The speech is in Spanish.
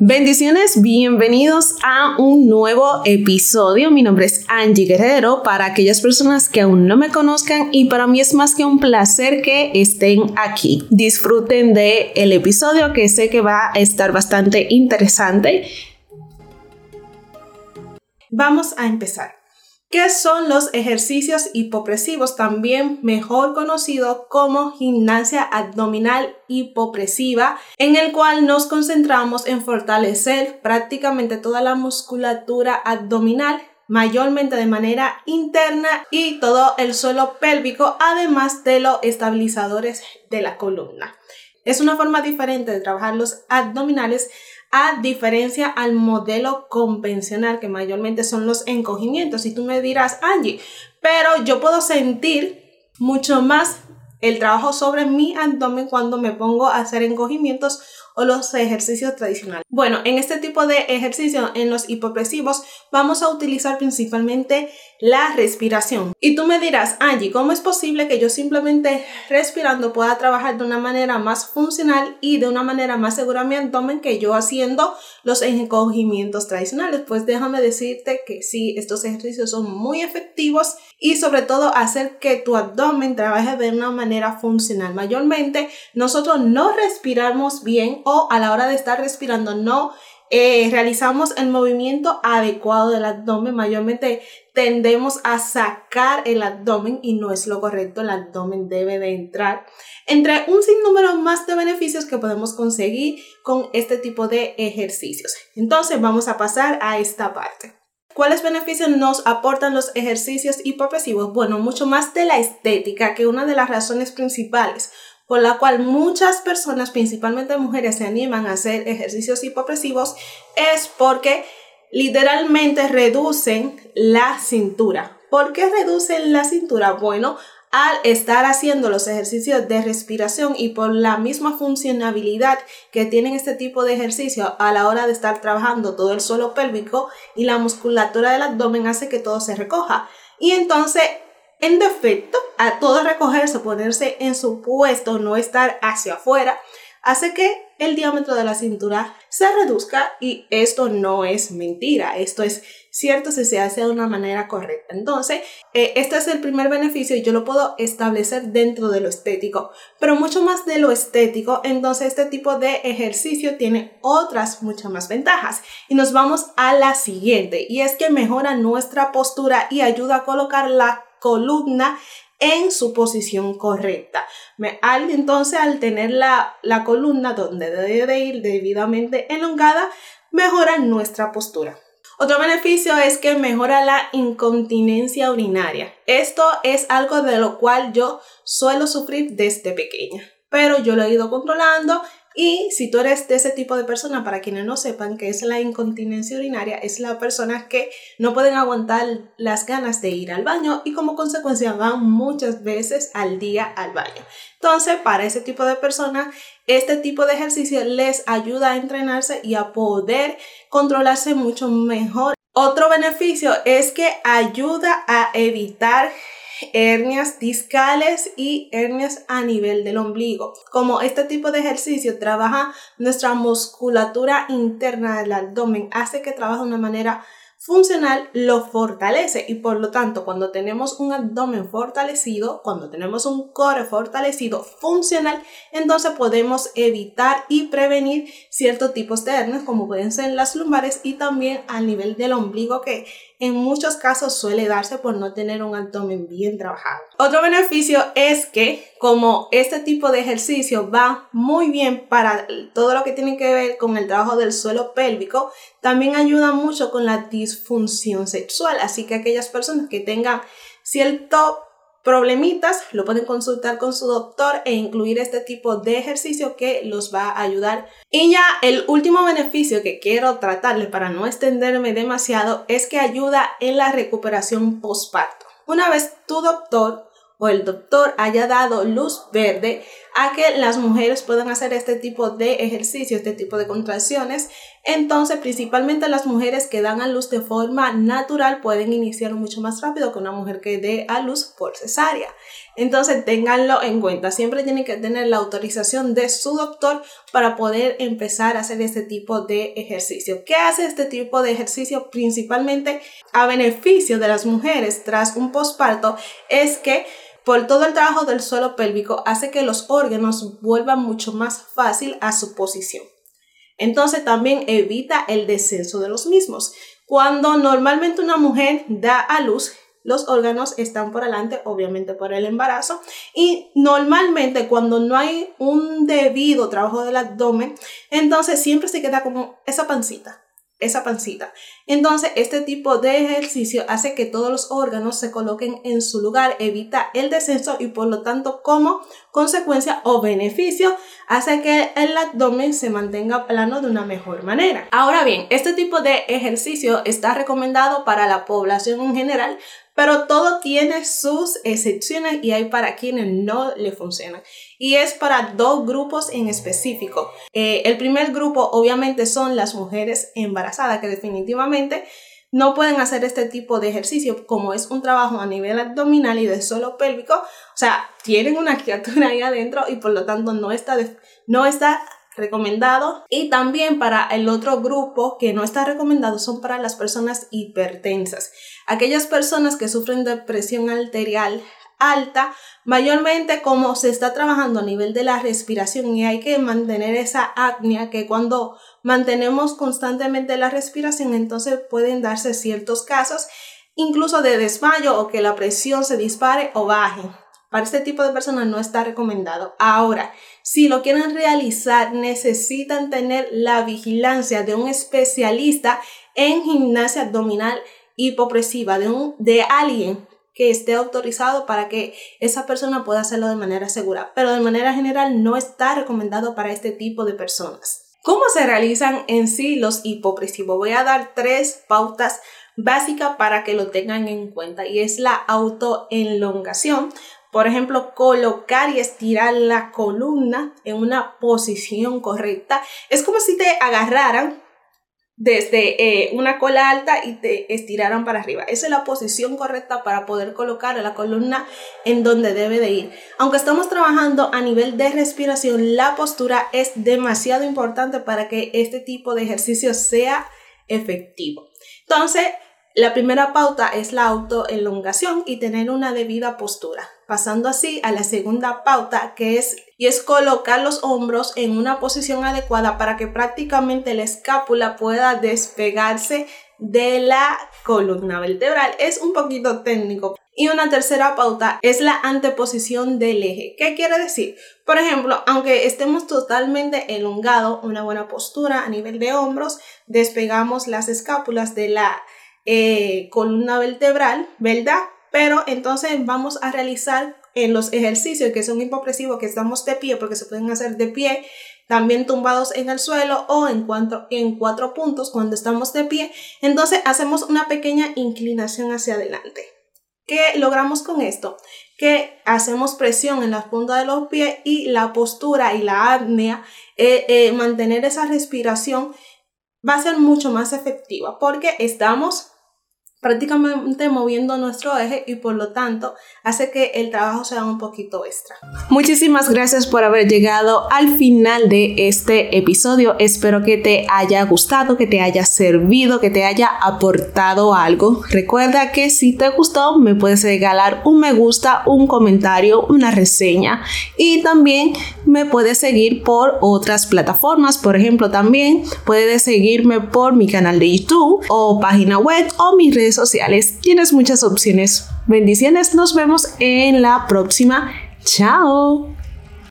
Bendiciones, bienvenidos a un nuevo episodio. Mi nombre es Angie Guerrero. Para aquellas personas que aún no me conozcan y para mí es más que un placer que estén aquí. Disfruten de el episodio que sé que va a estar bastante interesante. Vamos a empezar. ¿Qué son los ejercicios hipopresivos, también mejor conocido como gimnasia abdominal hipopresiva, en el cual nos concentramos en fortalecer prácticamente toda la musculatura abdominal mayormente de manera interna y todo el suelo pélvico, además de los estabilizadores de la columna. Es una forma diferente de trabajar los abdominales a diferencia al modelo convencional que mayormente son los encogimientos. Y tú me dirás, Angie, pero yo puedo sentir mucho más el trabajo sobre mi abdomen cuando me pongo a hacer encogimientos o los ejercicios tradicionales. Bueno, en este tipo de ejercicio, en los hipopresivos, vamos a utilizar principalmente la respiración. Y tú me dirás, Angie, ¿cómo es posible que yo simplemente respirando pueda trabajar de una manera más funcional y de una manera más segura mi abdomen que yo haciendo los encogimientos tradicionales? Pues déjame decirte que sí, estos ejercicios son muy efectivos y sobre todo hacer que tu abdomen trabaje de una manera funcional. Mayormente nosotros no respiramos bien o a la hora de estar respirando no eh, realizamos el movimiento adecuado del abdomen, mayormente tendemos a sacar el abdomen y no es lo correcto, el abdomen debe de entrar entre un sinnúmero más de beneficios que podemos conseguir con este tipo de ejercicios. Entonces vamos a pasar a esta parte. ¿Cuáles beneficios nos aportan los ejercicios hipopresivos? Bueno, mucho más de la estética, que una de las razones principales por la cual muchas personas, principalmente mujeres, se animan a hacer ejercicios hipopresivos, es porque literalmente reducen la cintura. ¿Por qué reducen la cintura? Bueno, al estar haciendo los ejercicios de respiración y por la misma funcionabilidad que tienen este tipo de ejercicio a la hora de estar trabajando todo el suelo pélvico y la musculatura del abdomen hace que todo se recoja. Y entonces en defecto, a todo recogerse, ponerse en su puesto, no estar hacia afuera, hace que el diámetro de la cintura se reduzca y esto no es mentira, esto es cierto si se hace de una manera correcta. Entonces, eh, este es el primer beneficio y yo lo puedo establecer dentro de lo estético, pero mucho más de lo estético, entonces este tipo de ejercicio tiene otras muchas más ventajas. Y nos vamos a la siguiente, y es que mejora nuestra postura y ayuda a colocar la columna en su posición correcta. entonces, al tener la, la columna donde debe de ir debidamente elongada, mejora nuestra postura. Otro beneficio es que mejora la incontinencia urinaria. Esto es algo de lo cual yo suelo sufrir desde pequeña, pero yo lo he ido controlando y si tú eres de ese tipo de persona, para quienes no sepan que es la incontinencia urinaria, es la persona que no pueden aguantar las ganas de ir al baño y como consecuencia van muchas veces al día al baño. Entonces, para ese tipo de personas, este tipo de ejercicio les ayuda a entrenarse y a poder controlarse mucho mejor. Otro beneficio es que ayuda a evitar hernias discales y hernias a nivel del ombligo. Como este tipo de ejercicio trabaja nuestra musculatura interna del abdomen, hace que trabaje de una manera funcional lo fortalece y por lo tanto cuando tenemos un abdomen fortalecido, cuando tenemos un core fortalecido funcional, entonces podemos evitar y prevenir ciertos tipos de hernias como pueden ser las lumbares y también al nivel del ombligo que en muchos casos suele darse por no tener un abdomen bien trabajado. Otro beneficio es que como este tipo de ejercicio va muy bien para todo lo que tiene que ver con el trabajo del suelo pélvico, también ayuda mucho con la disfunción sexual. Así que aquellas personas que tengan cierto problemitas, lo pueden consultar con su doctor e incluir este tipo de ejercicio que los va a ayudar. Y ya el último beneficio que quiero tratarle para no extenderme demasiado es que ayuda en la recuperación postparto. Una vez tu doctor o el doctor haya dado luz verde a que las mujeres puedan hacer este tipo de ejercicio, este tipo de contracciones. Entonces, principalmente las mujeres que dan a luz de forma natural pueden iniciar mucho más rápido que una mujer que dé a luz por cesárea. Entonces, ténganlo en cuenta. Siempre tienen que tener la autorización de su doctor para poder empezar a hacer este tipo de ejercicio. ¿Qué hace este tipo de ejercicio principalmente a beneficio de las mujeres tras un posparto? Es que por todo el trabajo del suelo pélvico hace que los órganos vuelvan mucho más fácil a su posición. Entonces también evita el descenso de los mismos. Cuando normalmente una mujer da a luz, los órganos están por adelante, obviamente por el embarazo, y normalmente cuando no hay un debido trabajo del abdomen, entonces siempre se queda como esa pancita, esa pancita. Entonces, este tipo de ejercicio hace que todos los órganos se coloquen en su lugar, evita el descenso y por lo tanto como consecuencia o beneficio hace que el abdomen se mantenga plano de una mejor manera. Ahora bien, este tipo de ejercicio está recomendado para la población en general, pero todo tiene sus excepciones y hay para quienes no le funcionan. Y es para dos grupos en específico. Eh, el primer grupo obviamente son las mujeres embarazadas que definitivamente no pueden hacer este tipo de ejercicio como es un trabajo a nivel abdominal y de suelo pélvico. O sea, tienen una criatura ahí adentro y por lo tanto no está, no está recomendado. Y también para el otro grupo que no está recomendado son para las personas hipertensas. Aquellas personas que sufren de presión arterial alta, mayormente como se está trabajando a nivel de la respiración y hay que mantener esa apnea que cuando mantenemos constantemente la respiración entonces pueden darse ciertos casos incluso de desmayo o que la presión se dispare o baje. Para este tipo de personas no está recomendado. Ahora, si lo quieren realizar, necesitan tener la vigilancia de un especialista en gimnasia abdominal hipopresiva, de, un, de alguien que esté autorizado para que esa persona pueda hacerlo de manera segura. Pero de manera general no está recomendado para este tipo de personas. ¿Cómo se realizan en sí los hipopresivos? Voy a dar tres pautas básicas para que lo tengan en cuenta y es la autoenlongación. Por ejemplo, colocar y estirar la columna en una posición correcta. Es como si te agarraran desde eh, una cola alta y te estiraran para arriba. Esa es la posición correcta para poder colocar la columna en donde debe de ir. Aunque estamos trabajando a nivel de respiración, la postura es demasiado importante para que este tipo de ejercicio sea efectivo. Entonces, la primera pauta es la autoelongación y tener una debida postura. Pasando así a la segunda pauta que es y es colocar los hombros en una posición adecuada para que prácticamente la escápula pueda despegarse de la columna vertebral. Es un poquito técnico. Y una tercera pauta es la anteposición del eje. ¿Qué quiere decir? Por ejemplo, aunque estemos totalmente elongados, una buena postura a nivel de hombros, despegamos las escápulas de la eh, columna vertebral, ¿verdad? Pero entonces vamos a realizar en los ejercicios que son hipopresivos, que estamos de pie, porque se pueden hacer de pie, también tumbados en el suelo o en cuatro, en cuatro puntos cuando estamos de pie. Entonces hacemos una pequeña inclinación hacia adelante. ¿Qué logramos con esto? Que hacemos presión en las puntas de los pies y la postura y la apnea, eh, eh, mantener esa respiración va a ser mucho más efectiva porque estamos prácticamente moviendo nuestro eje y por lo tanto hace que el trabajo sea un poquito extra. Muchísimas gracias por haber llegado al final de este episodio. Espero que te haya gustado, que te haya servido, que te haya aportado algo. Recuerda que si te gustó me puedes regalar un me gusta, un comentario, una reseña y también me puedes seguir por otras plataformas. Por ejemplo, también puedes seguirme por mi canal de YouTube o página web o mis sociales. Tienes muchas opciones. Bendiciones, nos vemos en la próxima. Chao.